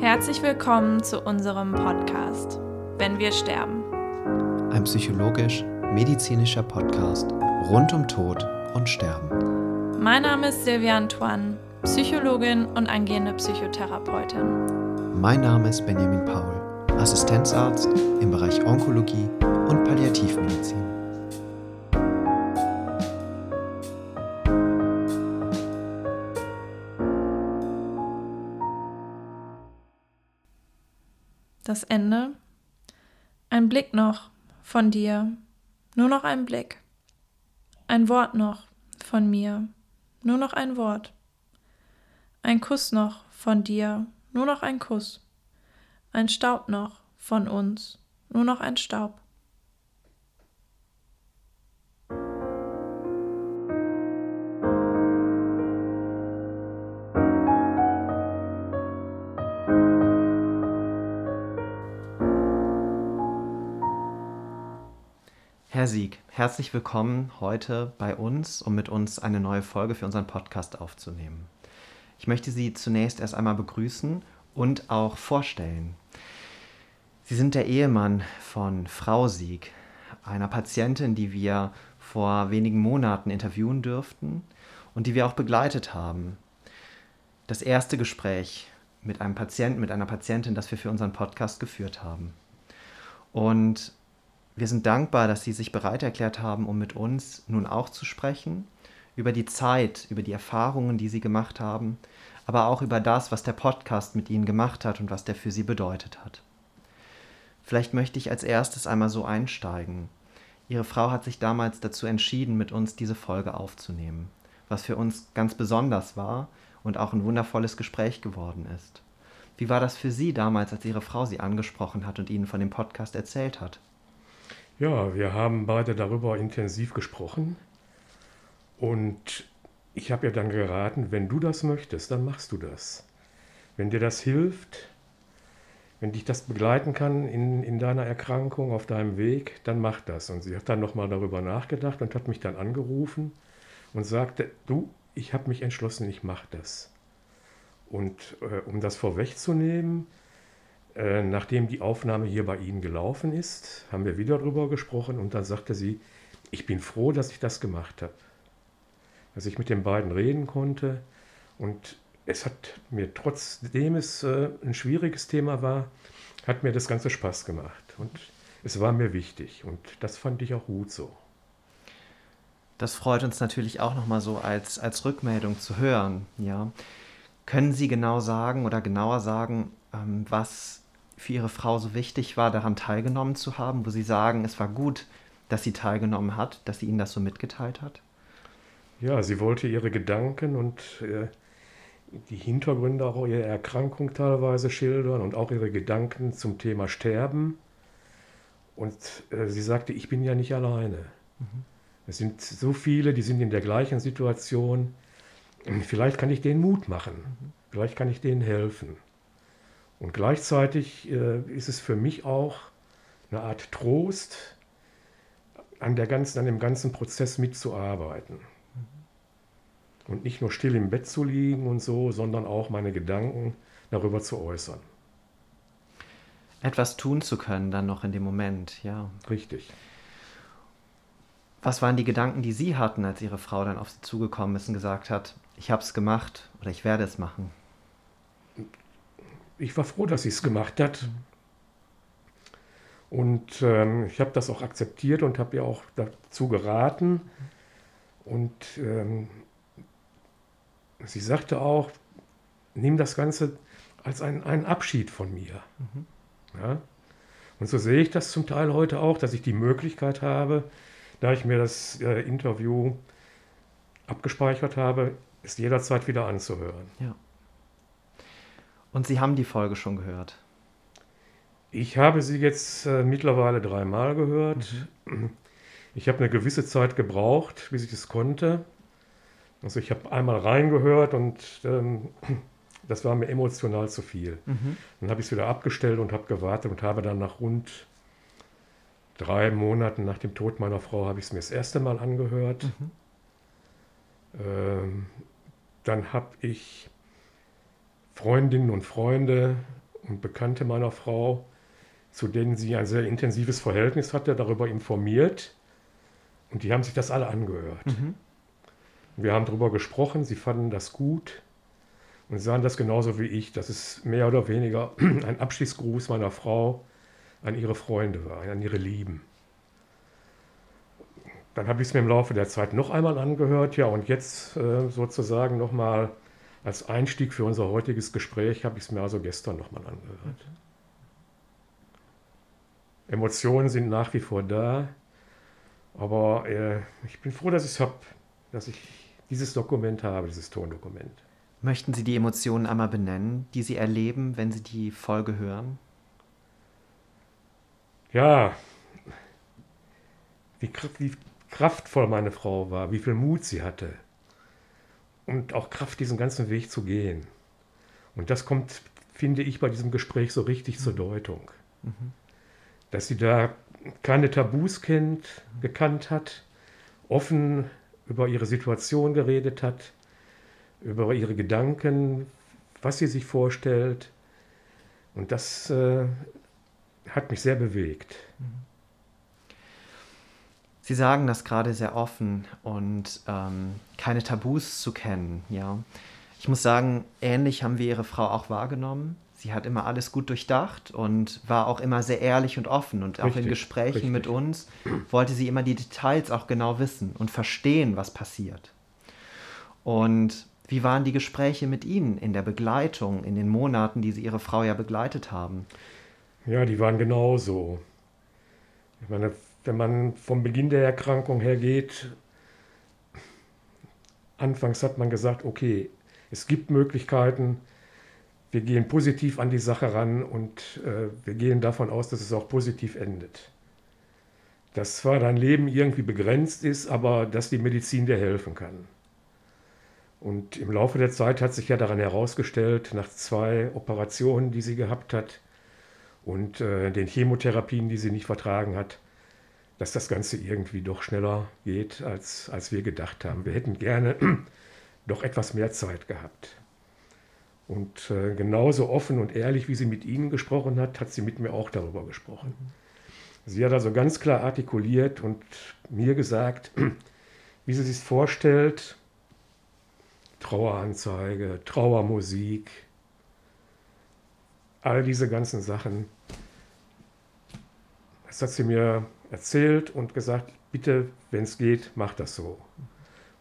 Herzlich willkommen zu unserem Podcast, Wenn wir sterben. Ein psychologisch-medizinischer Podcast rund um Tod und Sterben. Mein Name ist Silvia Antoine, Psychologin und angehende Psychotherapeutin. Mein Name ist Benjamin Paul, Assistenzarzt im Bereich Onkologie und Palliativmedizin. Das Ende. Ein Blick noch von dir, nur noch ein Blick. Ein Wort noch von mir, nur noch ein Wort. Ein Kuss noch von dir, nur noch ein Kuss. Ein Staub noch von uns, nur noch ein Staub. Herr Sieg, herzlich willkommen heute bei uns, um mit uns eine neue Folge für unseren Podcast aufzunehmen. Ich möchte Sie zunächst erst einmal begrüßen und auch vorstellen. Sie sind der Ehemann von Frau Sieg, einer Patientin, die wir vor wenigen Monaten interviewen dürften und die wir auch begleitet haben. Das erste Gespräch mit einem Patienten, mit einer Patientin, das wir für unseren Podcast geführt haben. Und wir sind dankbar, dass Sie sich bereit erklärt haben, um mit uns nun auch zu sprechen, über die Zeit, über die Erfahrungen, die Sie gemacht haben, aber auch über das, was der Podcast mit Ihnen gemacht hat und was der für Sie bedeutet hat. Vielleicht möchte ich als erstes einmal so einsteigen. Ihre Frau hat sich damals dazu entschieden, mit uns diese Folge aufzunehmen, was für uns ganz besonders war und auch ein wundervolles Gespräch geworden ist. Wie war das für Sie damals, als Ihre Frau Sie angesprochen hat und Ihnen von dem Podcast erzählt hat? Ja, wir haben beide darüber intensiv gesprochen und ich habe ihr dann geraten, wenn du das möchtest, dann machst du das. Wenn dir das hilft, wenn dich das begleiten kann in, in deiner Erkrankung, auf deinem Weg, dann mach das. Und sie hat dann nochmal darüber nachgedacht und hat mich dann angerufen und sagte, du, ich habe mich entschlossen, ich mache das. Und äh, um das vorwegzunehmen, äh, nachdem die Aufnahme hier bei Ihnen gelaufen ist, haben wir wieder darüber gesprochen und dann sagte sie, ich bin froh, dass ich das gemacht habe. Dass ich mit den beiden reden konnte und es hat mir, trotzdem es äh, ein schwieriges Thema war, hat mir das Ganze Spaß gemacht und es war mir wichtig und das fand ich auch gut so. Das freut uns natürlich auch nochmal so als, als Rückmeldung zu hören. Ja. Können Sie genau sagen oder genauer sagen, ähm, was für Ihre Frau so wichtig war, daran teilgenommen zu haben, wo Sie sagen, es war gut, dass sie teilgenommen hat, dass sie Ihnen das so mitgeteilt hat? Ja, sie wollte ihre Gedanken und äh, die Hintergründe auch ihrer Erkrankung teilweise schildern und auch ihre Gedanken zum Thema Sterben. Und äh, sie sagte, ich bin ja nicht alleine. Mhm. Es sind so viele, die sind in der gleichen Situation. Vielleicht kann ich denen Mut machen. Mhm. Vielleicht kann ich denen helfen. Und gleichzeitig äh, ist es für mich auch eine Art Trost, an, der ganzen, an dem ganzen Prozess mitzuarbeiten. Und nicht nur still im Bett zu liegen und so, sondern auch meine Gedanken darüber zu äußern. Etwas tun zu können dann noch in dem Moment, ja. Richtig. Was waren die Gedanken, die Sie hatten, als Ihre Frau dann auf Sie zugekommen ist und gesagt hat, ich habe es gemacht oder ich werde es machen? Ich war froh, dass sie es gemacht hat. Und ähm, ich habe das auch akzeptiert und habe ihr auch dazu geraten. Und ähm, sie sagte auch, nimm das Ganze als einen, einen Abschied von mir. Mhm. Ja? Und so sehe ich das zum Teil heute auch, dass ich die Möglichkeit habe, da ich mir das äh, Interview abgespeichert habe, es jederzeit wieder anzuhören. Ja. Und Sie haben die Folge schon gehört? Ich habe sie jetzt äh, mittlerweile dreimal gehört. Mhm. Ich habe eine gewisse Zeit gebraucht, bis ich es konnte. Also ich habe einmal reingehört und ähm, das war mir emotional zu viel. Mhm. Dann habe ich es wieder abgestellt und habe gewartet und habe dann nach rund drei Monaten nach dem Tod meiner Frau habe ich es mir das erste Mal angehört. Mhm. Ähm, dann habe ich Freundinnen und Freunde und Bekannte meiner Frau, zu denen sie ein sehr intensives Verhältnis hatte, darüber informiert. Und die haben sich das alle angehört. Mhm. Wir haben darüber gesprochen, sie fanden das gut und sahen das genauso wie ich, dass es mehr oder weniger ein Abschiedsgruß meiner Frau an ihre Freunde war, an ihre Lieben. Dann habe ich es mir im Laufe der Zeit noch einmal angehört, ja, und jetzt äh, sozusagen nochmal als Einstieg für unser heutiges Gespräch habe ich es mir also gestern nochmal angehört. Emotionen sind nach wie vor da, aber äh, ich bin froh, dass ich es habe, dass ich dieses Dokument habe, dieses Tondokument. Möchten Sie die Emotionen einmal benennen, die Sie erleben, wenn Sie die Folge hören? Ja, wie, wie kraftvoll meine Frau war, wie viel Mut sie hatte und auch Kraft, diesen ganzen Weg zu gehen. Und das kommt, finde ich, bei diesem Gespräch so richtig mhm. zur Deutung. Mhm. Dass sie da keine Tabus kennt, gekannt hat, offen über ihre Situation geredet hat, über ihre Gedanken, was sie sich vorstellt. Und das äh, hat mich sehr bewegt. Sie sagen das gerade sehr offen und ähm, keine Tabus zu kennen, ja. Ich muss sagen, ähnlich haben wir Ihre Frau auch wahrgenommen. Sie hat immer alles gut durchdacht und war auch immer sehr ehrlich und offen. Und auch richtig, in Gesprächen richtig. mit uns wollte sie immer die Details auch genau wissen und verstehen, was passiert. Und wie waren die Gespräche mit Ihnen in der Begleitung, in den Monaten, die Sie Ihre Frau ja begleitet haben? Ja, die waren genauso. Ich meine, wenn man vom Beginn der Erkrankung her geht, anfangs hat man gesagt, okay, es gibt Möglichkeiten, wir gehen positiv an die Sache ran und äh, wir gehen davon aus, dass es auch positiv endet. Dass zwar dein Leben irgendwie begrenzt ist, aber dass die Medizin dir helfen kann. Und im Laufe der Zeit hat sich ja daran herausgestellt, nach zwei Operationen, die sie gehabt hat, und äh, den Chemotherapien, die sie nicht vertragen hat, dass das Ganze irgendwie doch schneller geht, als, als wir gedacht haben. Wir hätten gerne doch etwas mehr Zeit gehabt. Und äh, genauso offen und ehrlich, wie sie mit Ihnen gesprochen hat, hat sie mit mir auch darüber gesprochen. Sie hat also ganz klar artikuliert und mir gesagt, wie sie sich vorstellt, Traueranzeige, Trauermusik, all diese ganzen Sachen. Das hat sie mir erzählt und gesagt, bitte, wenn es geht, mach das so.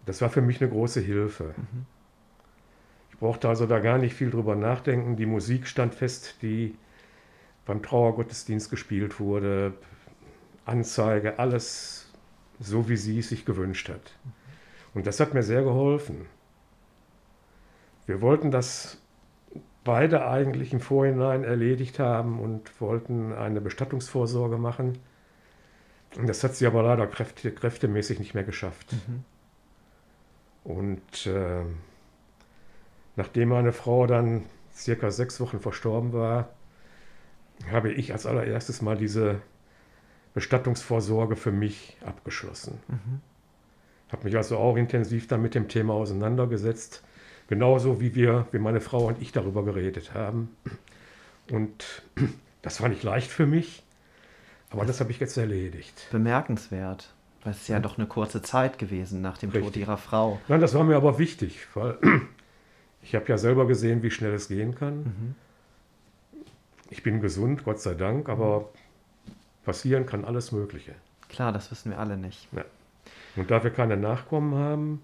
Das war für mich eine große Hilfe. Ich brauchte also da gar nicht viel drüber nachdenken. Die Musik stand fest, die beim Trauergottesdienst gespielt wurde. Anzeige, alles so, wie sie es sich gewünscht hat. Und das hat mir sehr geholfen. Wir wollten das beide eigentlich im Vorhinein erledigt haben und wollten eine Bestattungsvorsorge machen. Und das hat sie aber leider kräfte, kräftemäßig nicht mehr geschafft. Mhm. Und äh, nachdem meine Frau dann circa sechs Wochen verstorben war, habe ich als allererstes mal diese Bestattungsvorsorge für mich abgeschlossen. Mhm. Habe mich also auch intensiv dann mit dem Thema auseinandergesetzt, genauso wie wir, wie meine Frau und ich darüber geredet haben. Und das war nicht leicht für mich, aber das habe ich jetzt erledigt. Bemerkenswert. Weil es ist ja doch eine kurze Zeit gewesen nach dem Richtig. Tod ihrer Frau. Nein, das war mir aber wichtig, weil ich habe ja selber gesehen, wie schnell es gehen kann. Mhm. Ich bin gesund, Gott sei Dank, aber passieren kann alles Mögliche. Klar, das wissen wir alle nicht. Ja. Und da wir keine Nachkommen haben,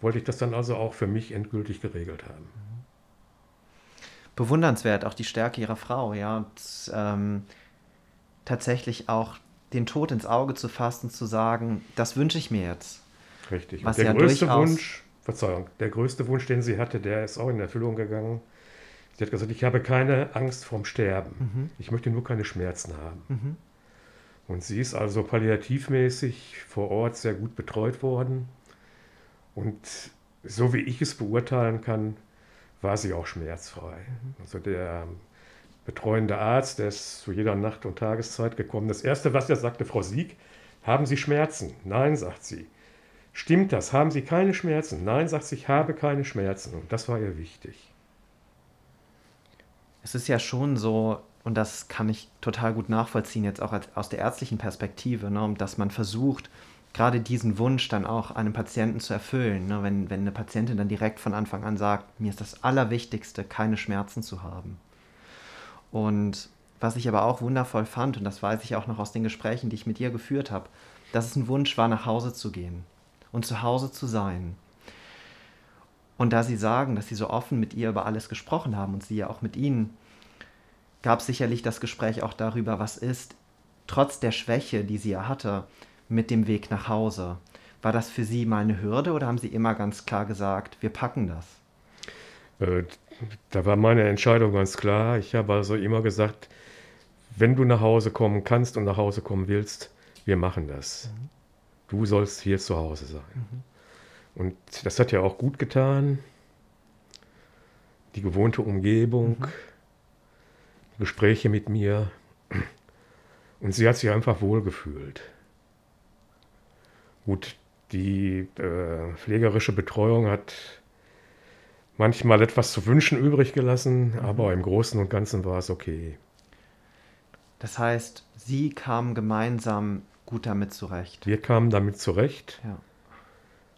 wollte ich das dann also auch für mich endgültig geregelt haben. Mhm. Bewundernswert, auch die Stärke ihrer Frau, ja. Und, ähm, tatsächlich auch den Tod ins Auge zu fassen, zu sagen, das wünsche ich mir jetzt. Richtig. Was der ja größte Wunsch, Verzeihung, der größte Wunsch, den sie hatte, der ist auch in Erfüllung gegangen. Sie hat gesagt, ich habe keine Angst vorm Sterben. Mhm. Ich möchte nur keine Schmerzen haben. Mhm. Und sie ist also palliativmäßig vor Ort sehr gut betreut worden. Und so wie ich es beurteilen kann, war sie auch schmerzfrei. Mhm. Also der betreuende Arzt, der ist zu jeder Nacht- und Tageszeit gekommen. Das Erste, was er sagte, Frau Sieg, haben Sie Schmerzen? Nein, sagt sie. Stimmt das? Haben Sie keine Schmerzen? Nein, sagt sie, ich habe keine Schmerzen. Und das war ihr wichtig. es ist ja schon so, und das kann ich total gut nachvollziehen, jetzt auch aus der ärztlichen Perspektive, ne, dass man versucht, gerade diesen Wunsch dann auch einem Patienten zu erfüllen. Ne, wenn, wenn eine Patientin dann direkt von Anfang an sagt, mir ist das Allerwichtigste, keine Schmerzen zu haben. Und was ich aber auch wundervoll fand, und das weiß ich auch noch aus den Gesprächen, die ich mit ihr geführt habe, dass es ein Wunsch war, nach Hause zu gehen und zu Hause zu sein. Und da sie sagen, dass sie so offen mit ihr über alles gesprochen haben und sie ja auch mit ihnen, gab es sicherlich das Gespräch auch darüber, was ist, trotz der Schwäche, die sie ja hatte, mit dem Weg nach Hause. War das für Sie mal eine Hürde oder haben Sie immer ganz klar gesagt, wir packen das? Äh, da war meine Entscheidung ganz klar. Ich habe also immer gesagt, wenn du nach Hause kommen kannst und nach Hause kommen willst, wir machen das. Mhm. Du sollst hier zu Hause sein. Mhm. Und das hat ja auch gut getan. Die gewohnte Umgebung, mhm. Gespräche mit mir. Und sie hat sich einfach wohlgefühlt. Gut, die äh, pflegerische Betreuung hat manchmal etwas zu wünschen übrig gelassen, mhm. aber im Großen und Ganzen war es okay. Das heißt, Sie kamen gemeinsam gut damit zurecht. Wir kamen damit zurecht. Ja.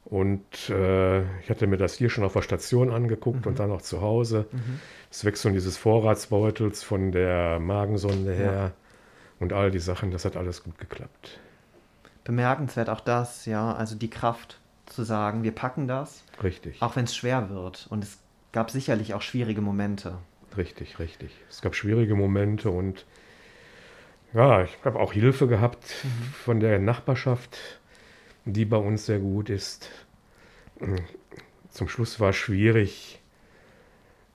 Und äh, ich hatte mir das hier schon auf der Station angeguckt mhm. und dann auch zu Hause. Mhm. Das Wechseln dieses Vorratsbeutels von der Magensonde her ja. und all die Sachen, das hat alles gut geklappt. Bemerkenswert auch das, ja, also die Kraft zu sagen, wir packen das. Richtig. Auch wenn es schwer wird. Und es gab sicherlich auch schwierige Momente. Richtig, richtig. Es gab schwierige Momente und ja, ich habe auch Hilfe gehabt mhm. von der Nachbarschaft, die bei uns sehr gut ist. Zum Schluss war es schwierig,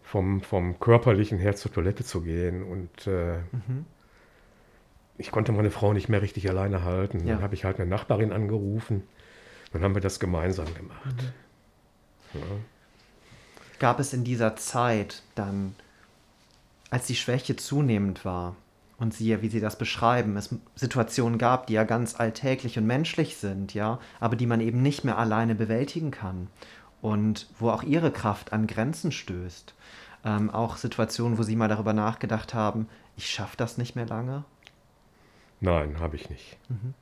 vom, vom körperlichen her zur Toilette zu gehen. Und äh, mhm. ich konnte meine Frau nicht mehr richtig alleine halten. Ja. Dann habe ich halt eine Nachbarin angerufen. Dann haben wir das gemeinsam gemacht. Mhm. Ja. Gab es in dieser Zeit dann, als die Schwäche zunehmend war, und siehe, wie sie das beschreiben, es Situationen gab, die ja ganz alltäglich und menschlich sind, ja, aber die man eben nicht mehr alleine bewältigen kann und wo auch ihre Kraft an Grenzen stößt. Ähm, auch Situationen, wo sie mal darüber nachgedacht haben, ich schaffe das nicht mehr lange? Nein, habe ich nicht. Mhm.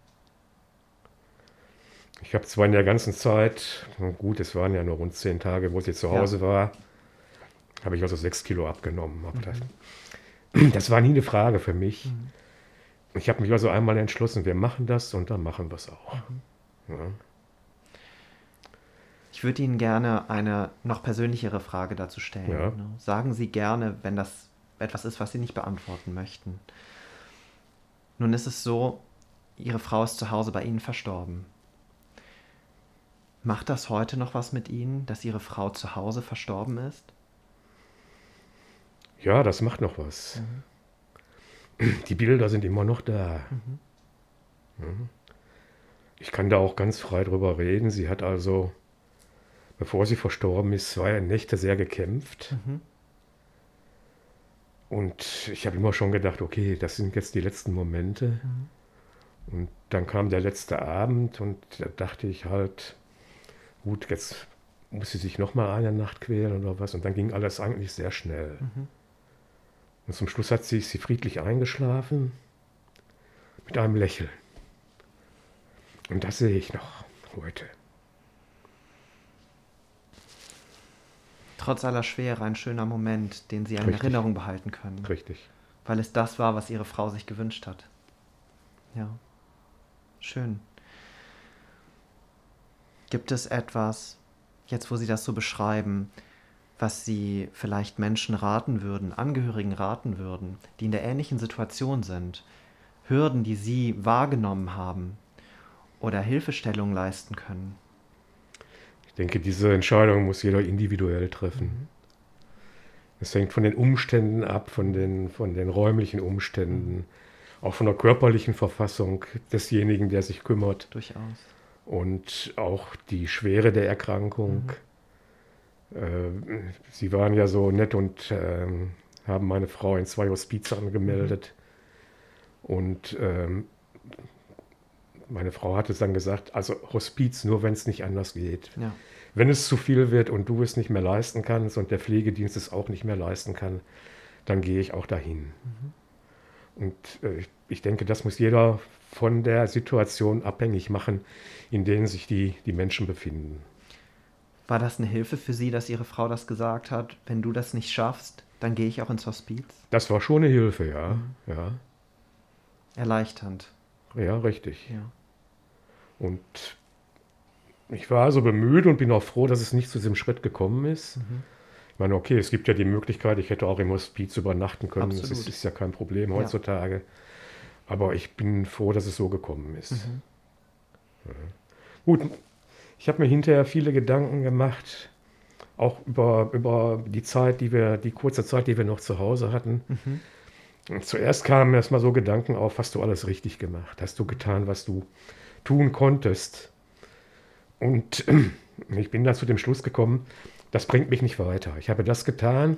Ich habe zwar in der ganzen Zeit, gut, es waren ja nur rund zehn Tage, wo sie zu Hause ja. war, habe ich also sechs Kilo abgenommen. Mhm. Das das war nie eine Frage für mich. Mhm. Ich habe mich also einmal entschlossen, wir machen das und dann machen wir es auch. Mhm. Ja. Ich würde Ihnen gerne eine noch persönlichere Frage dazu stellen. Ja. Ne? Sagen Sie gerne, wenn das etwas ist, was Sie nicht beantworten möchten. Nun ist es so, Ihre Frau ist zu Hause bei Ihnen verstorben. Macht das heute noch was mit Ihnen, dass Ihre Frau zu Hause verstorben ist? Ja, das macht noch was. Mhm. Die Bilder sind immer noch da. Mhm. Ich kann da auch ganz frei drüber reden. Sie hat also, bevor sie verstorben ist, zwei Nächte sehr gekämpft. Mhm. Und ich habe immer schon gedacht, okay, das sind jetzt die letzten Momente. Mhm. Und dann kam der letzte Abend und da dachte ich halt, gut, jetzt muss sie sich noch mal eine Nacht quälen oder was. Und dann ging alles eigentlich sehr schnell. Mhm. Und zum Schluss hat sie, sie friedlich eingeschlafen mit einem Lächeln. Und das sehe ich noch heute. Trotz aller Schwere ein schöner Moment, den Sie in Richtig. Erinnerung behalten können. Richtig. Weil es das war, was Ihre Frau sich gewünscht hat. Ja. Schön. Gibt es etwas, jetzt wo Sie das so beschreiben, was Sie vielleicht Menschen raten würden, Angehörigen raten würden, die in der ähnlichen Situation sind, Hürden, die Sie wahrgenommen haben oder Hilfestellung leisten können? Ich denke, diese Entscheidung muss jeder individuell treffen. Mhm. Es hängt von den Umständen ab, von den, von den räumlichen Umständen, auch von der körperlichen Verfassung desjenigen, der sich kümmert. Durchaus. Und auch die Schwere der Erkrankung. Mhm äh, sie waren ja so nett und äh, haben meine Frau in zwei Hospize angemeldet. Mhm. Und ähm, meine Frau hat es dann gesagt, also Hospiz nur, wenn es nicht anders geht. Ja. Wenn es zu viel wird und du es nicht mehr leisten kannst und der Pflegedienst es auch nicht mehr leisten kann, dann gehe ich auch dahin. Mhm. Und äh, ich denke, das muss jeder von der Situation abhängig machen, in denen sich die, die Menschen befinden. War das eine Hilfe für Sie, dass Ihre Frau das gesagt hat, wenn du das nicht schaffst, dann gehe ich auch ins Hospiz? Das war schon eine Hilfe, ja. Mhm. ja. Erleichternd. Ja, richtig. Ja. Und ich war also bemüht und bin auch froh, dass es nicht zu diesem Schritt gekommen ist. Mhm. Ich meine, okay, es gibt ja die Möglichkeit, ich hätte auch im Hospiz übernachten können. Absolut. Das ist, ist, ja kein Problem heutzutage. Ja. Aber ich bin froh, dass es so gekommen ist. Mhm. Ja. Gut, ich habe mir hinterher viele Gedanken gemacht, auch über, über die Zeit, die wir, die kurze Zeit, die wir noch zu Hause hatten. Mhm. Zuerst kamen erstmal so Gedanken auf, hast du alles richtig gemacht? Hast du getan, was du tun konntest? Und ich bin dann zu dem Schluss gekommen, das bringt mich nicht weiter. Ich habe das getan,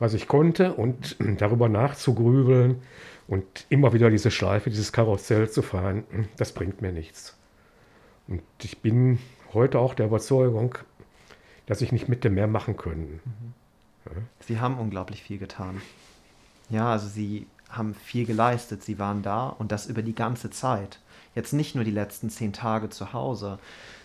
was ich konnte und darüber nachzugrübeln und immer wieder diese Schleife, dieses Karussell zu fahren, das bringt mir nichts. Und ich bin heute auch der Überzeugung, dass ich nicht mit dem mehr machen können. Mhm. Sie haben unglaublich viel getan. Ja, also Sie haben viel geleistet, Sie waren da und das über die ganze Zeit. Jetzt nicht nur die letzten zehn Tage zu Hause,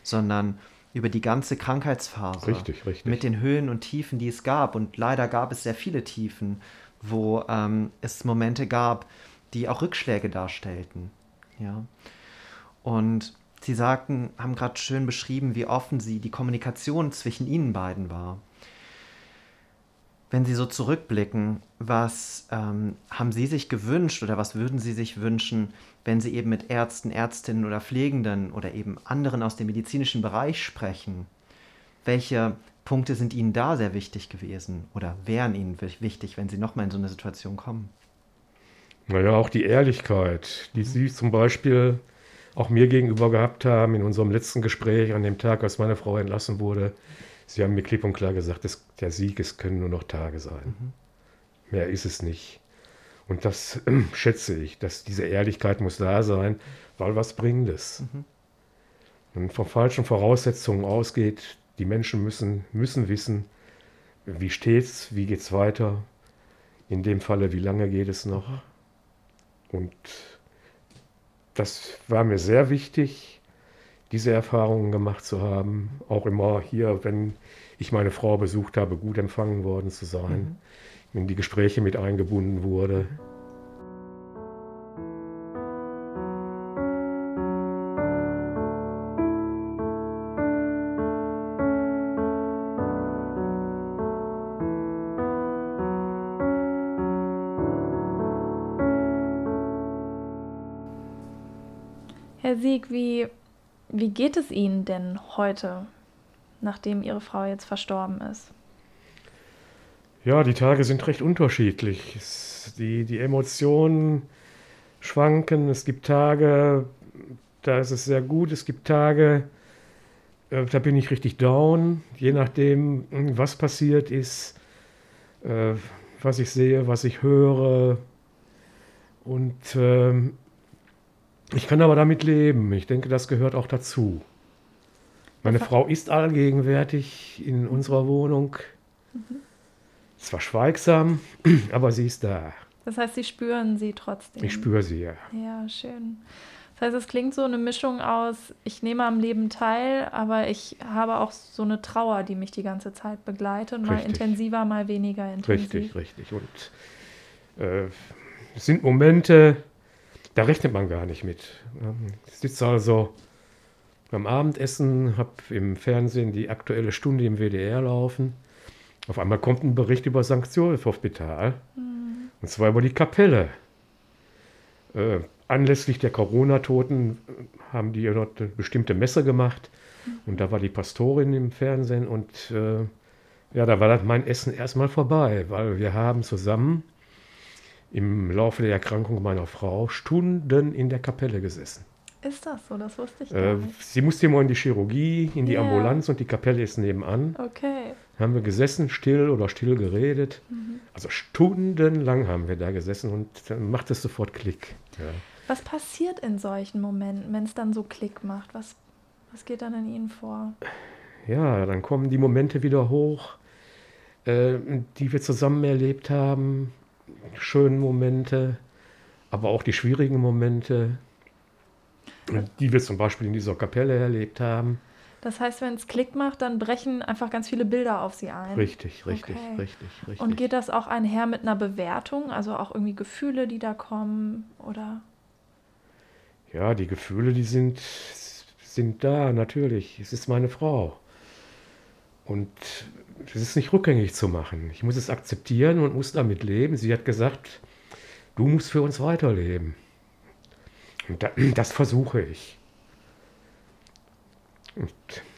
sondern über die ganze Krankheitsphase. Richtig, richtig. Mit den Höhen und Tiefen, die es gab. Und leider gab es sehr viele Tiefen, wo ähm, es Momente gab, die auch Rückschläge darstellten. Ja. Und Sie sagten, haben gerade schön beschrieben, wie offen sie die Kommunikation zwischen Ihnen beiden war. Wenn Sie so zurückblicken, was ähm, haben Sie sich gewünscht oder was würden Sie sich wünschen, wenn Sie eben mit Ärzten, Ärztinnen oder Pflegenden oder eben anderen aus dem medizinischen Bereich sprechen? Welche Punkte sind Ihnen da sehr wichtig gewesen oder wären Ihnen wichtig, wenn Sie nochmal in so eine Situation kommen? Naja, auch die Ehrlichkeit, die mhm. Sie zum Beispiel auch mir gegenüber gehabt haben in unserem letzten Gespräch an dem Tag, als meine Frau entlassen wurde. Sie haben mir klipp und klar gesagt, dass der Sieg, es können nur noch Tage sein. Mhm. Mehr ist es nicht. Und das äh, schätze ich, dass diese Ehrlichkeit muss da sein, weil was bringt es? Mhm. Und von falschen Voraussetzungen ausgeht, die Menschen müssen, müssen wissen, wie steht's, wie geht's weiter, in dem Falle, wie lange geht es noch. Mhm. Und das war mir sehr wichtig, diese Erfahrungen gemacht zu haben. Auch immer hier, wenn ich meine Frau besucht habe, gut empfangen worden zu sein, mhm. in die Gespräche mit eingebunden wurde. Herr Sieg, wie, wie geht es Ihnen denn heute, nachdem Ihre Frau jetzt verstorben ist? Ja, die Tage sind recht unterschiedlich. Die, die Emotionen schwanken. Es gibt Tage, da ist es sehr gut. Es gibt Tage, äh, da bin ich richtig down. Je nachdem, was passiert ist, äh, was ich sehe, was ich höre. Und ähm, ich kann aber damit leben. Ich denke, das gehört auch dazu. Meine Frau ist allgegenwärtig in unserer Wohnung. Mhm. Zwar schweigsam, aber sie ist da. Das heißt, Sie spüren sie trotzdem. Ich spüre sie, ja. Ja, schön. Das heißt, es klingt so eine Mischung aus, ich nehme am Leben teil, aber ich habe auch so eine Trauer, die mich die ganze Zeit begleitet. Mal richtig. intensiver, mal weniger intensiv. Richtig, richtig. Und äh, es sind Momente, da rechnet man gar nicht mit. Ich sitze also beim Abendessen, habe im Fernsehen die aktuelle Stunde im WDR laufen. Auf einmal kommt ein Bericht über St. Josef Hospital. Mhm. Und zwar über die Kapelle. Äh, anlässlich der Corona-Toten haben die dort eine bestimmte Messe gemacht. Mhm. Und da war die Pastorin im Fernsehen. Und äh, ja, da war mein Essen erstmal vorbei, weil wir haben zusammen im Laufe der Erkrankung meiner Frau Stunden in der Kapelle gesessen. Ist das so? Das wusste ich äh, gar äh, nicht. Sie musste immer in die Chirurgie, in die yeah. Ambulanz und die Kapelle ist nebenan. Okay. Haben wir gesessen, still oder still geredet. Mhm. Also stundenlang haben wir da gesessen und dann macht es sofort Klick. Ja. Was passiert in solchen Momenten, wenn es dann so Klick macht? Was, was geht dann in Ihnen vor? Ja, dann kommen die Momente wieder hoch, äh, die wir zusammen erlebt haben, schönen Momente, aber auch die schwierigen Momente, die wir zum Beispiel in dieser Kapelle erlebt haben. Das heißt, wenn es Klick macht, dann brechen einfach ganz viele Bilder auf sie ein. Richtig, richtig, Okay. richtig, richtig. Und geht das auch einher mit einer Bewertung? Also auch irgendwie Gefühle, die da kommen? Oder? Ja, die Gefühle, die sind, sind da, natürlich. Es ist meine Frau. Und es ist nicht rückgängig zu machen. Ich muss es akzeptieren und muss damit leben. Sie hat gesagt, du musst für uns weiterleben. Und da, das versuche ich. Und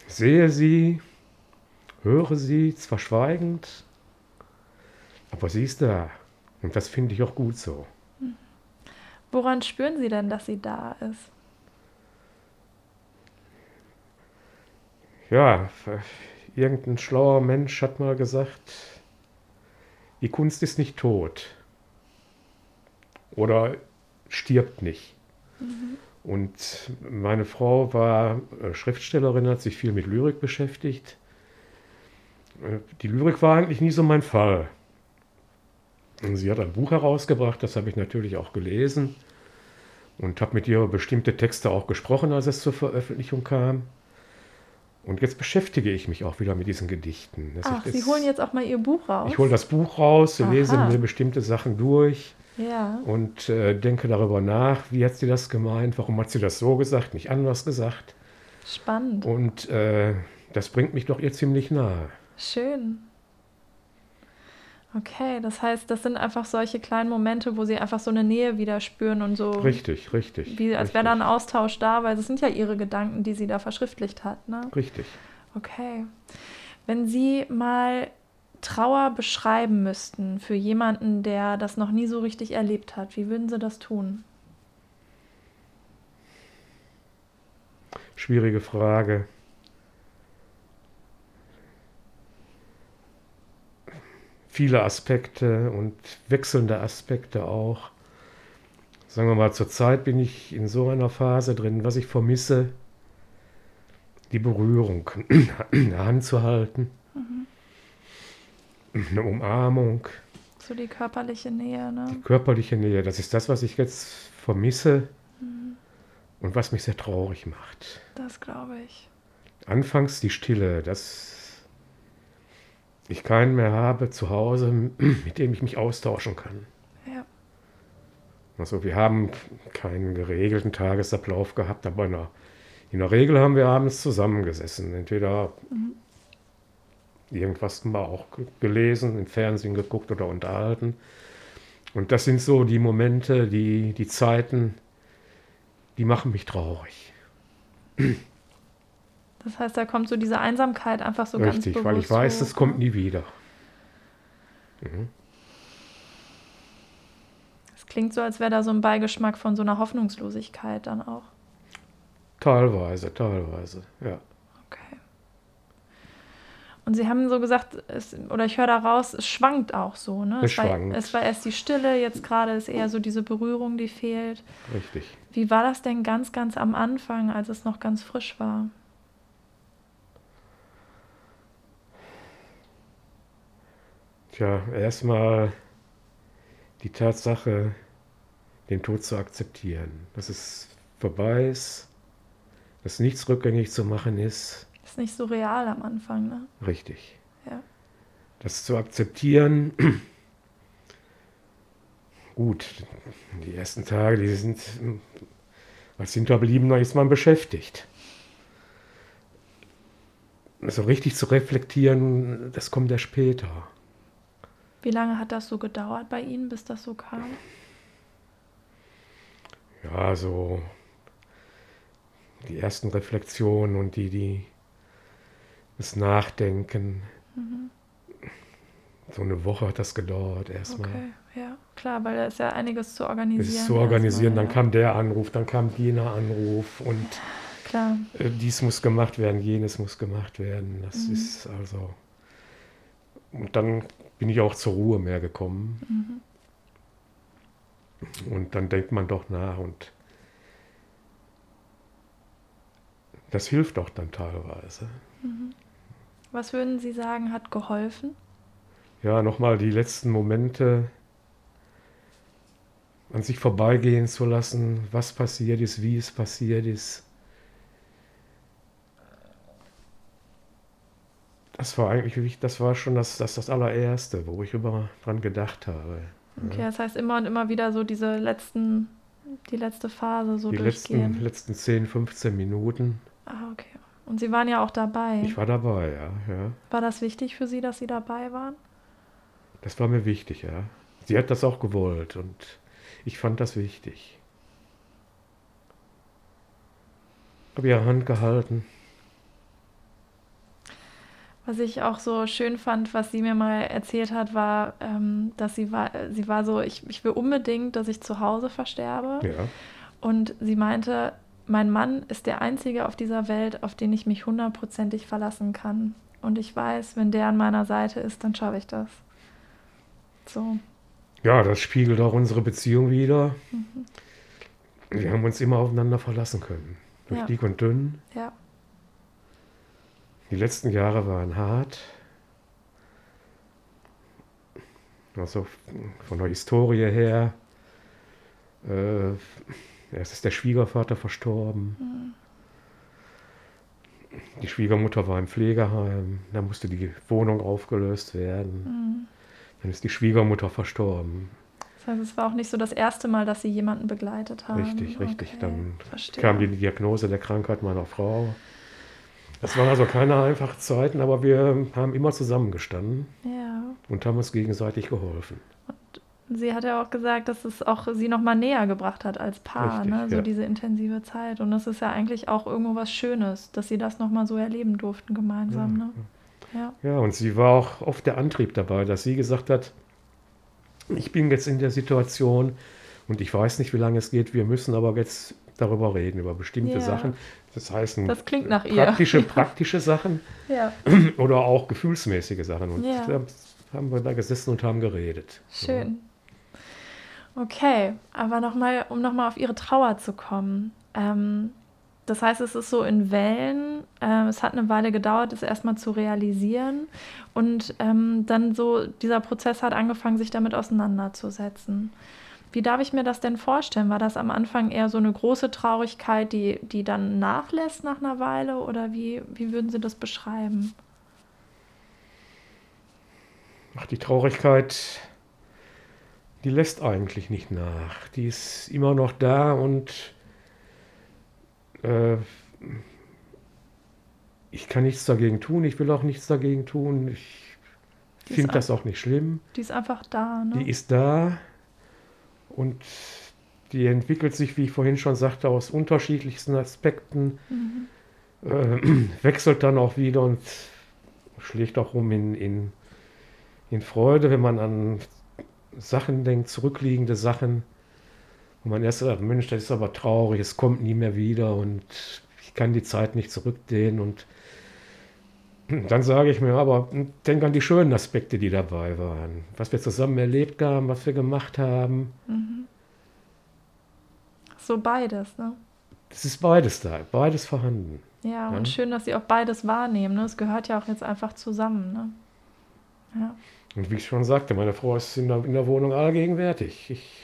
sehe sie, höre sie, zwar schweigend, aber sie ist da. Und das finde ich auch gut so. Woran spüren Sie denn, dass sie da ist? Ja, irgendein schlauer Mensch hat mal gesagt, die Kunst ist nicht tot oder stirbt nicht. Und meine Frau war äh, Schriftstellerin, hat sich viel mit Lyrik beschäftigt. Äh, Die Lyrik war eigentlich nie so mein Fall. Und sie hat ein Buch herausgebracht, das habe ich natürlich auch gelesen und habe mit ihr über bestimmte Texte auch gesprochen, als es zur Veröffentlichung kam. Und jetzt beschäftige ich mich auch wieder mit diesen Gedichten. Das Ach, Sie jetzt- holen jetzt auch mal Ihr Buch raus? Ich hole das Buch raus, lese Aha. mir bestimmte Sachen durch Ja. und äh, denke darüber nach, wie hat sie das gemeint, warum hat sie das so gesagt, nicht anders gesagt. Spannend. Und äh, das bringt mich doch ihr ziemlich nahe. Schön. Okay, das heißt, das sind einfach solche kleinen Momente, wo Sie einfach so eine Nähe wieder spüren und so. Richtig, richtig. Wie, als wäre da ein Austausch da, weil das sind ja Ihre Gedanken, die sie da verschriftlicht hat. Ne? Richtig. Okay. Wenn Sie mal Trauer beschreiben müssten für jemanden, der das noch nie so richtig erlebt hat, wie würden Sie das tun? Schwierige Frage. Viele Aspekte und wechselnde Aspekte auch. Sagen wir mal, zurzeit bin ich in so einer Phase drin, was ich vermisse, die Berührung, eine Hand zu halten, eine Umarmung, So die körperliche Nähe, ne? die körperliche Nähe. Das ist das, was ich jetzt vermisse und was mich sehr traurig macht. Das glaube ich. Anfangs die Stille, dass ich keinen mehr habe zu Hause, mit dem ich mich austauschen kann. Ja. Also wir haben keinen geregelten Tagesablauf gehabt, aber in der, in der Regel haben wir abends zusammengesessen. Entweder irgendwas mal auch ge- gelesen, im Fernsehen geguckt oder unterhalten. Und das sind so die Momente, die, die Zeiten, die machen mich traurig. Das heißt, da kommt so diese Einsamkeit einfach so ganz Richtig, bewusst weil ich weiß, es kommt nie wieder. Es klingt so, als wäre da so ein Beigeschmack von so einer Hoffnungslosigkeit dann auch. Teilweise, teilweise, ja. Okay. Und Sie haben so gesagt, es, oder ich höre da raus, es schwankt auch so, ne? Es war, schwankt. es war erst die Stille, jetzt gerade ist eher so diese Berührung, die fehlt. Richtig. Wie war das denn ganz, ganz am Anfang, als es noch ganz frisch war? Tja, erstmal die Tatsache, den Tod zu akzeptieren. Dass es vorbei ist, dass nichts rückgängig zu machen ist. Ist nicht so real am Anfang, ne? Richtig. Ja. Das zu akzeptieren. Gut, die ersten Tage, die sind als Hinterbliebener ist man beschäftigt. Also richtig zu reflektieren, das kommt ja später. Wie lange hat das so gedauert bei Ihnen, bis das so kam? Ja, so die ersten Reflexionen und die, die das Nachdenken. So eine Woche hat das gedauert erstmal. Okay, ja, klar, weil da ist ja einiges zu organisieren. Es ist zu organisieren, erstmal, dann kam der Anruf, dann kam jener Anruf und ja. Klar, äh, dies muss gemacht werden, jenes muss gemacht werden. Das Mhm. ist also. Und dann bin ich auch zur Ruhe mehr gekommen. Mhm. Und dann denkt man doch nach und das hilft doch dann teilweise. was würden Sie sagen, hat geholfen? ja, nochmal die letzten Momente an sich vorbeigehen zu lassen, was passiert ist, wie es passiert ist. Das war eigentlich, das war schon das, das, das allererste, wo ich über dran gedacht habe. Okay, das heißt immer und immer wieder so diese letzten, die letzte Phase so die durchgehen. letzten, letzten 10, 15 Minuten. Ah, okay. Und Sie waren ja auch dabei. Ich war dabei, ja, ja. War das wichtig für Sie, dass Sie dabei waren? Das war mir wichtig, ja. Sie hat das auch gewollt und ich fand das wichtig. Habe ihre Hand gehalten. Was ich auch so schön fand, was sie mir mal erzählt hat, war, ähm, dass sie war, sie war so, ich, ich will unbedingt, dass ich zu Hause versterbe. Ja, Und sie meinte, mein Mann ist der Einzige auf dieser Welt, auf den ich mich hundertprozentig verlassen kann. Und ich weiß, wenn der an meiner Seite ist, dann schaffe ich das. So. ja das spiegelt auch unsere Beziehung wieder. Mhm. Wir haben uns immer aufeinander verlassen können. Durch Ja. dick und dünn. Ja. Die letzten Jahre waren hart. Also von der Historie her. Äh, erst ist der Schwiegervater verstorben. Die Schwiegermutter war im Pflegeheim. Da musste die Wohnung aufgelöst werden. Mhm. Dann ist die Schwiegermutter verstorben. Das heißt, es war auch nicht so das erste Mal, dass sie jemanden begleitet haben. Richtig, richtig. Okay, Dann verstehe. kam die Diagnose der Krankheit meiner Frau. Das waren also keine einfachen Zeiten, aber wir haben immer zusammengestanden Ja. und haben uns gegenseitig geholfen. Sie hat ja auch gesagt, dass es auch sie noch mal näher gebracht hat als Paar, Richtig, ne? so ja. diese intensive Zeit. Und das ist ja eigentlich auch irgendwo was Schönes, dass sie das noch mal so erleben durften gemeinsam. Ne? Ja. Ja, und sie war auch oft der Antrieb dabei, dass sie gesagt hat, ich bin jetzt in der Situation und ich weiß nicht, wie lange es geht, wir müssen aber jetzt darüber reden, über bestimmte Ja. Sachen. Das heißt, Das klingt nach ihr. praktische, praktische Sachen ja, oder auch gefühlsmäßige Sachen. Und Ja. da haben wir da gesessen und haben geredet. schön. Okay, aber noch mal, um nochmal auf ihre Trauer zu kommen. Ähm, das heißt, es ist so in Wellen. Äh, es hat eine Weile gedauert, es erstmal zu realisieren. Und ähm, dann so, dieser Prozess hat angefangen, sich damit auseinanderzusetzen. Wie darf ich mir das denn vorstellen? War das am Anfang eher so eine große Traurigkeit, die, die dann nachlässt nach einer Weile? Oder wie, wie würden Sie das beschreiben? Ach, die Traurigkeit, die lässt eigentlich nicht nach. Die ist immer noch da und äh, ich kann nichts dagegen tun. Ich will auch nichts dagegen tun. Ich finde das auch nicht schlimm. Die ist einfach da, ne? Die ist da und die entwickelt sich, wie ich vorhin schon sagte, aus unterschiedlichsten Aspekten, Mhm. äh, wechselt dann auch wieder und schlägt auch um in, in, in Freude, wenn man an Sachen denkt, zurückliegende Sachen, wo man erst sagt, Mensch, das ist aber traurig, es kommt nie mehr wieder und ich kann die Zeit nicht zurückdehnen und dann sage ich mir aber, denk an die schönen Aspekte, die dabei waren, was wir zusammen erlebt haben, was wir gemacht haben. So beides, ne? Es ist beides da, beides vorhanden. Ja, Ja. und schön, dass Sie auch beides wahrnehmen. Ne? Es gehört ja auch jetzt einfach zusammen. Ne? Ja. Und wie ich schon sagte, meine Frau ist in der, in der Wohnung allgegenwärtig. Ich,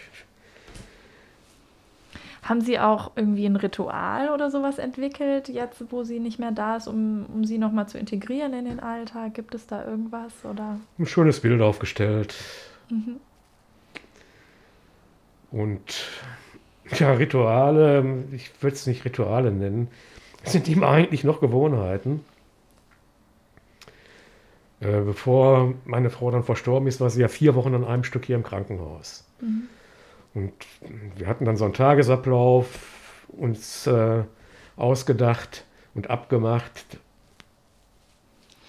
Haben Sie auch irgendwie ein Ritual oder sowas entwickelt, jetzt wo sie nicht mehr da ist, um, um sie nochmal zu integrieren in den Alltag? Gibt es da irgendwas? Oder? ein schönes Bild aufgestellt. Mhm. Und ja, Rituale, ich würde es nicht Rituale nennen, es sind ihm eigentlich noch Gewohnheiten. Äh, bevor meine Frau dann verstorben ist, war sie ja vier Wochen an einem Stück hier im Krankenhaus. Mhm. Und wir hatten dann so einen Tagesablauf uns äh, ausgedacht und abgemacht.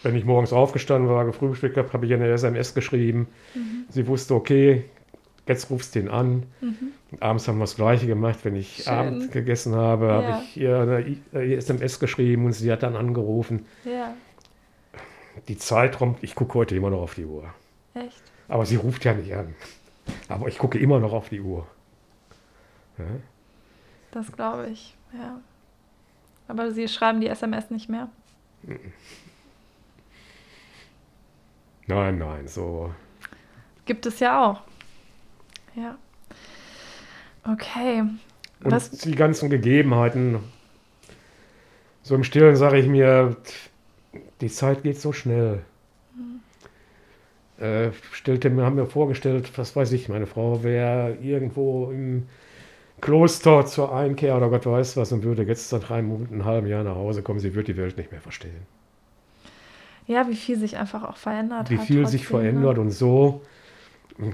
Wenn ich morgens aufgestanden war, gefrühstückt habe, habe ich eine SMS geschrieben. Sie wusste, okay, jetzt rufst du ihn an. Und abends haben wir das Gleiche gemacht. Wenn ich Schön. Abend gegessen habe, Ja. habe ich ihr eine I- äh, SMS geschrieben und sie hat dann angerufen. Ja, Die Zeitraum, ich gucke heute immer noch auf die Uhr. echt. Aber sie ruft ja nicht an. Aber ich gucke immer noch auf die Uhr. Ja? Das glaube ich, ja. Aber Sie schreiben die SMS nicht mehr. Nein, nein, so. Gibt es ja auch. Ja. Okay. Und Was, die ganzen Gegebenheiten. So im Stillen sage ich mir, die Zeit geht so schnell. Äh, stellte mir, haben mir vorgestellt, was weiß ich, meine Frau wäre irgendwo im Kloster zur Einkehr oder Gott weiß was und würde jetzt seit drei Monaten, einem halben Jahr nach Hause kommen. Sie würde die Welt nicht mehr verstehen. ja, wie viel sich einfach auch verändert Wie viel sich ne? verändert und so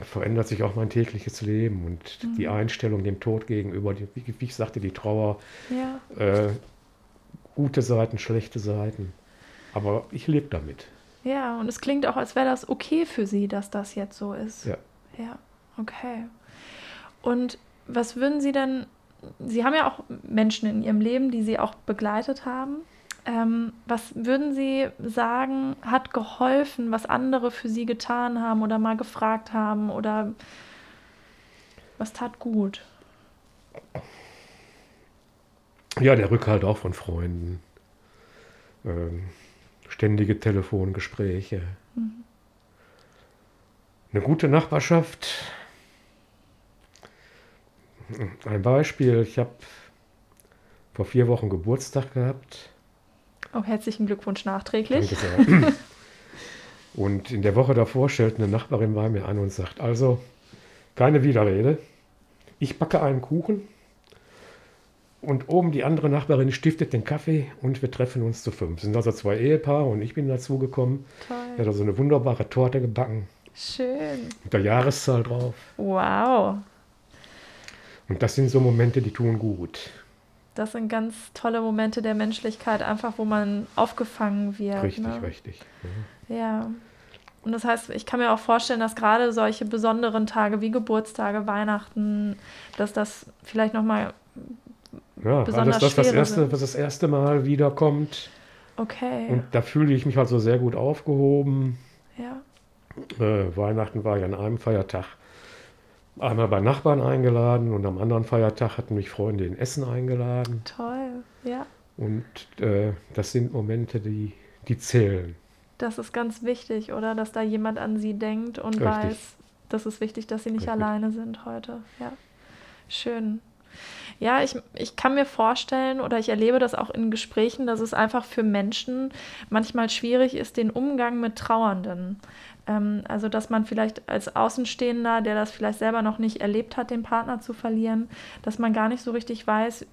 verändert sich auch mein tägliches Leben und die Mhm. Einstellung dem Tod gegenüber, die, wie, wie ich sagte, die Trauer, Ja, äh, gute Seiten, schlechte Seiten. Aber ich lebe damit. Ja, und es klingt auch, als wäre das okay für Sie, dass das jetzt so ist. Ja. Ja, okay. Und was würden Sie denn, Sie haben ja auch Menschen in Ihrem Leben, die Sie auch begleitet haben. Ähm, was würden Sie sagen, hat geholfen, was andere für Sie getan haben oder mal gefragt haben oder was tat gut? Ja, der Rückhalt auch von Freunden. Ähm, ständige Telefongespräche. Eine gute Nachbarschaft. Ein Beispiel, ich habe vor vier Wochen Geburtstag gehabt. Oh, herzlichen Glückwunsch nachträglich. Danke sehr. Und in der Woche davor stellt eine Nachbarin bei mir an und sagt, also keine Widerrede, ich backe einen Kuchen und oben die andere Nachbarin stiftet den Kaffee und wir treffen uns zu fünf. Es sind also zwei Ehepaare und ich bin dazugekommen. Er hat Toll. also eine wunderbare Torte gebacken Schön. mit der Jahreszahl drauf. Wow. Und das sind so Momente, die tun gut. Das sind ganz tolle Momente der Menschlichkeit, einfach wo man aufgefangen wird. Richtig, ne? richtig. Ja. Und das heißt, ich kann mir auch vorstellen, dass gerade solche besonderen Tage wie Geburtstage, Weihnachten, dass das vielleicht nochmal, Ja, Besonders das, das schwere erste, sind. was das erste Mal wiederkommt. okay, Und da fühle ich mich also sehr gut aufgehoben. ja, Äh, Weihnachten war ja an einem Feiertag einmal bei Nachbarn eingeladen und am anderen Feiertag hatten mich Freunde in Essen eingeladen. toll, ja. Und äh, das sind Momente, die, die zählen. Das ist ganz wichtig, oder? Dass da jemand an sie denkt und Richtig. weiß, das ist wichtig, dass sie nicht Richtig. alleine sind heute. Ja, schön. Ja, ich, ich kann mir vorstellen oder ich erlebe das auch in Gesprächen, dass es einfach für Menschen manchmal schwierig ist, den Umgang mit Trauernden. Ähm, also, dass man vielleicht als Außenstehender, der das vielleicht selber noch nicht erlebt hat, den Partner zu verlieren, dass man gar nicht so richtig weiß,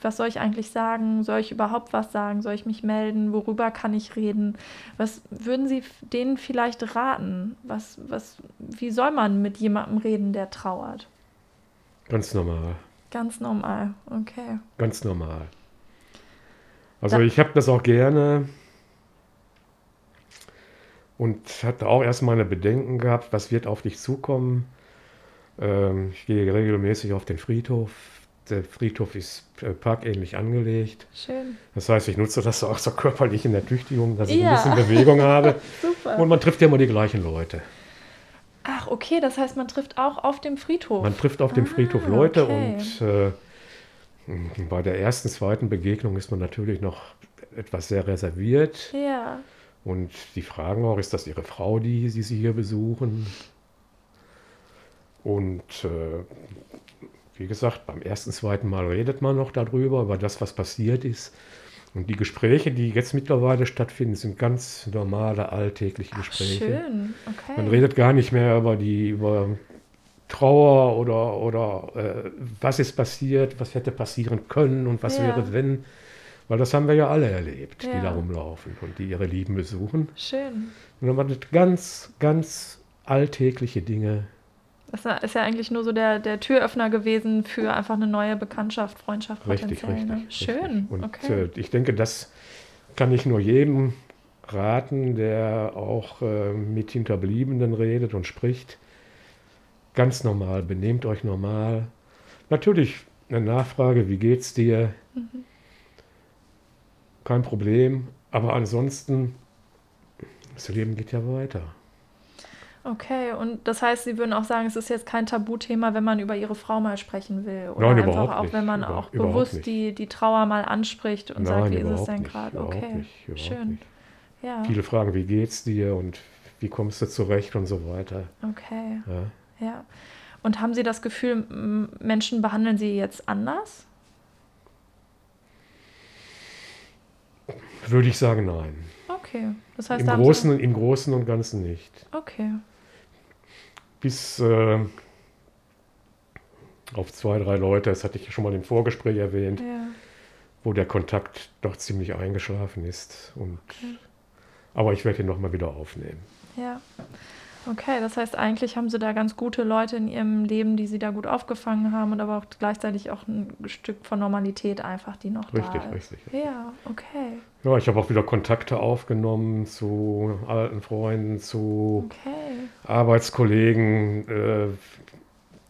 was soll ich eigentlich sagen? Soll ich überhaupt was sagen? Soll ich mich melden? Worüber kann ich reden? Was würden Sie denen vielleicht raten? Was, was, wie soll man mit jemandem reden, der trauert? Ganz normal. Ganz normal, okay. Ganz normal. Also Da- ich habe das auch gerne und hatte auch erst meine Bedenken gehabt, was wird auf dich zukommen. Ähm, ich gehe regelmäßig auf den Friedhof. Der Friedhof ist äh, parkähnlich angelegt. Schön. Das heißt, ich nutze das auch zur körperlichen Ertüchtigung, dass ich Ja. ein bisschen Bewegung habe. Super. Und man trifft ja immer die gleichen Leute. Ach, okay, das heißt, man trifft auch auf dem Friedhof. Man trifft auf dem Ah, Friedhof Leute okay. und äh, bei der ersten, zweiten Begegnung ist man natürlich noch etwas sehr reserviert. ja, Und die fragen auch, ist das Ihre Frau, die, die Sie hier besuchen? Und äh, wie gesagt, beim ersten, zweiten Mal redet man noch darüber, über das, was passiert ist. Und die Gespräche, die jetzt mittlerweile stattfinden, sind ganz normale, alltägliche Ach, Gespräche. schön, okay. Man redet gar nicht mehr über die über Trauer oder, oder äh, was ist passiert, was hätte passieren können und was Ja. wäre, wenn. Weil das haben wir ja alle erlebt, Ja. die da rumlaufen und die ihre Lieben besuchen. Schön. Und dann waren das ganz, ganz alltägliche Dinge. Das ist ja eigentlich nur so der, der Türöffner gewesen für einfach eine neue Bekanntschaft, Freundschaft Richtig, richtig. Ne? Schön, richtig. Und okay. äh, ich denke, das kann ich nur jedem raten, der auch äh, mit Hinterbliebenen redet und spricht. Ganz normal, benehmt euch normal. Natürlich eine Nachfrage, wie geht's dir? Mhm. Kein Problem, aber ansonsten, das Leben geht ja weiter. Okay, und das heißt, Sie würden auch sagen, es ist jetzt kein Tabuthema, wenn man über Ihre Frau mal sprechen will. Oder Nein, einfach überhaupt auch, nicht. wenn man Über- auch bewusst die, die Trauer mal anspricht und sagt, wie ist es denn gerade? Okay, nicht, schön. Ja, Viele fragen, wie geht's dir und wie kommst du zurecht und so weiter. Okay. Ja. Ja. Und haben Sie das Gefühl, Menschen behandeln Sie jetzt anders? Würde ich sagen, nein. Okay. Das heißt, Im Großen, Im Großen und Ganzen nicht. Okay. Bis äh, auf zwei, drei Leute, das hatte ich ja schon mal im Vorgespräch erwähnt, Ja. wo der Kontakt doch ziemlich eingeschlafen ist. Und, Aber ich werde ihn nochmal wieder aufnehmen. Ja. Okay, das heißt, eigentlich haben Sie da ganz gute Leute in Ihrem Leben, die Sie da gut aufgefangen haben und aber auch gleichzeitig auch ein Stück von Normalität einfach, die noch Richtig, da ist. richtig. Ja, okay. Ja, ich habe auch wieder Kontakte aufgenommen zu alten Freunden, zu Okay. Arbeitskollegen. Äh,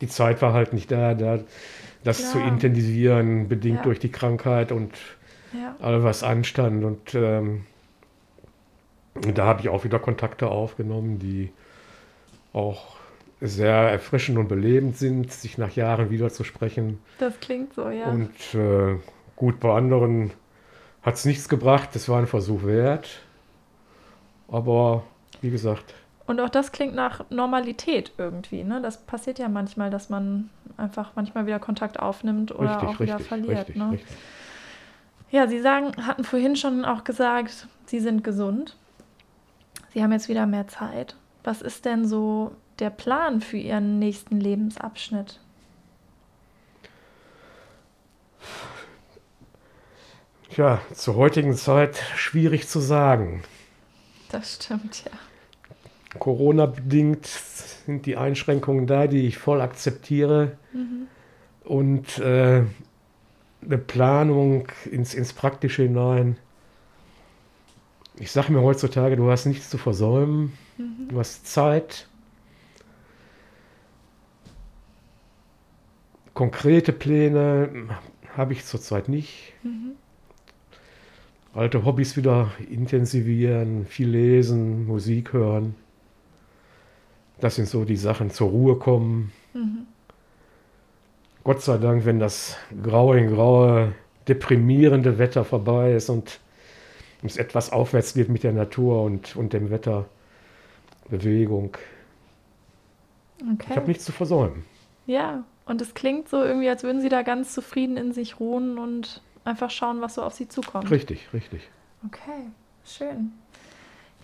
die Zeit war halt nicht da, da das zu Klar. intensivieren, bedingt Ja. durch die Krankheit und Ja. all was anstand. Und ähm, da habe ich auch wieder Kontakte aufgenommen, die auch sehr erfrischend und belebend sind, sich nach Jahren wieder zu sprechen. Das klingt so, ja. Und äh, gut, bei anderen hat es nichts gebracht, das war ein Versuch wert. Aber wie gesagt, Und auch das klingt nach Normalität irgendwie, ne? Das passiert ja manchmal, dass man einfach manchmal wieder Kontakt aufnimmt oder richtig, auch wieder richtig, verliert, richtig, ne? richtig. Ja, Sie sagen, hatten vorhin schon auch gesagt, Sie sind gesund. Sie haben jetzt wieder mehr Zeit. Was ist denn so der Plan für Ihren nächsten Lebensabschnitt? Ja, zur heutigen Zeit schwierig zu sagen. Das stimmt, ja. Corona-bedingt sind die Einschränkungen da, die ich voll akzeptiere. Mhm. Und äh, eine Planung ins, ins Praktische hinein. Ich sage mir heutzutage, du hast nichts zu versäumen, Mhm. du hast Zeit. Konkrete Pläne habe ich zurzeit nicht. Mhm. Alte Hobbys wieder intensivieren, viel lesen, Musik hören. Das sind so die Sachen, zur Ruhe kommen. Mhm. Gott sei Dank, wenn das graue in graue, deprimierende Wetter vorbei ist und es etwas aufwärts geht mit der Natur und, und dem Wetter, Bewegung. Ich Okay. habe nichts zu versäumen. Ja, und es klingt so irgendwie, als würden Sie da ganz zufrieden in sich ruhen und einfach schauen, was so auf Sie zukommt. Richtig, richtig. Okay, schön.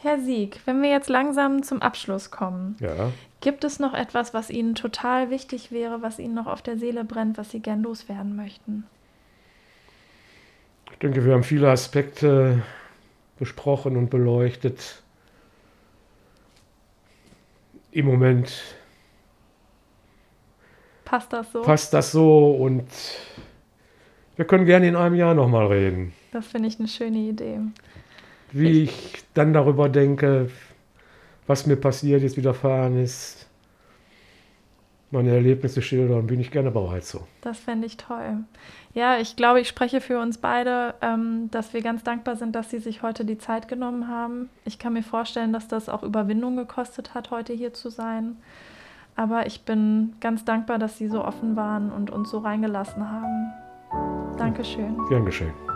Herr Sieg, wenn wir jetzt langsam zum Abschluss kommen, Ja. gibt es noch etwas, was Ihnen total wichtig wäre, was Ihnen noch auf der Seele brennt, was Sie gern loswerden möchten? Ich denke, wir haben viele Aspekte besprochen und beleuchtet. Im Moment Passt das so? passt das so und wir können gerne in einem Jahr nochmal reden. Das finde ich eine schöne Idee. Wie ich dann darüber denke, was mir passiert ist, widerfahren ist, meine Erlebnisse schildern, bin ich gerne bereit zu. Das fände ich toll. Ja, ich glaube, ich spreche für uns beide, ähm, dass wir ganz dankbar sind, dass Sie sich heute die Zeit genommen haben. Ich kann mir vorstellen, dass das auch Überwindung gekostet hat, heute hier zu sein. Aber ich bin ganz dankbar, dass Sie so offen waren und uns so reingelassen haben. Dankeschön. Gern geschehen.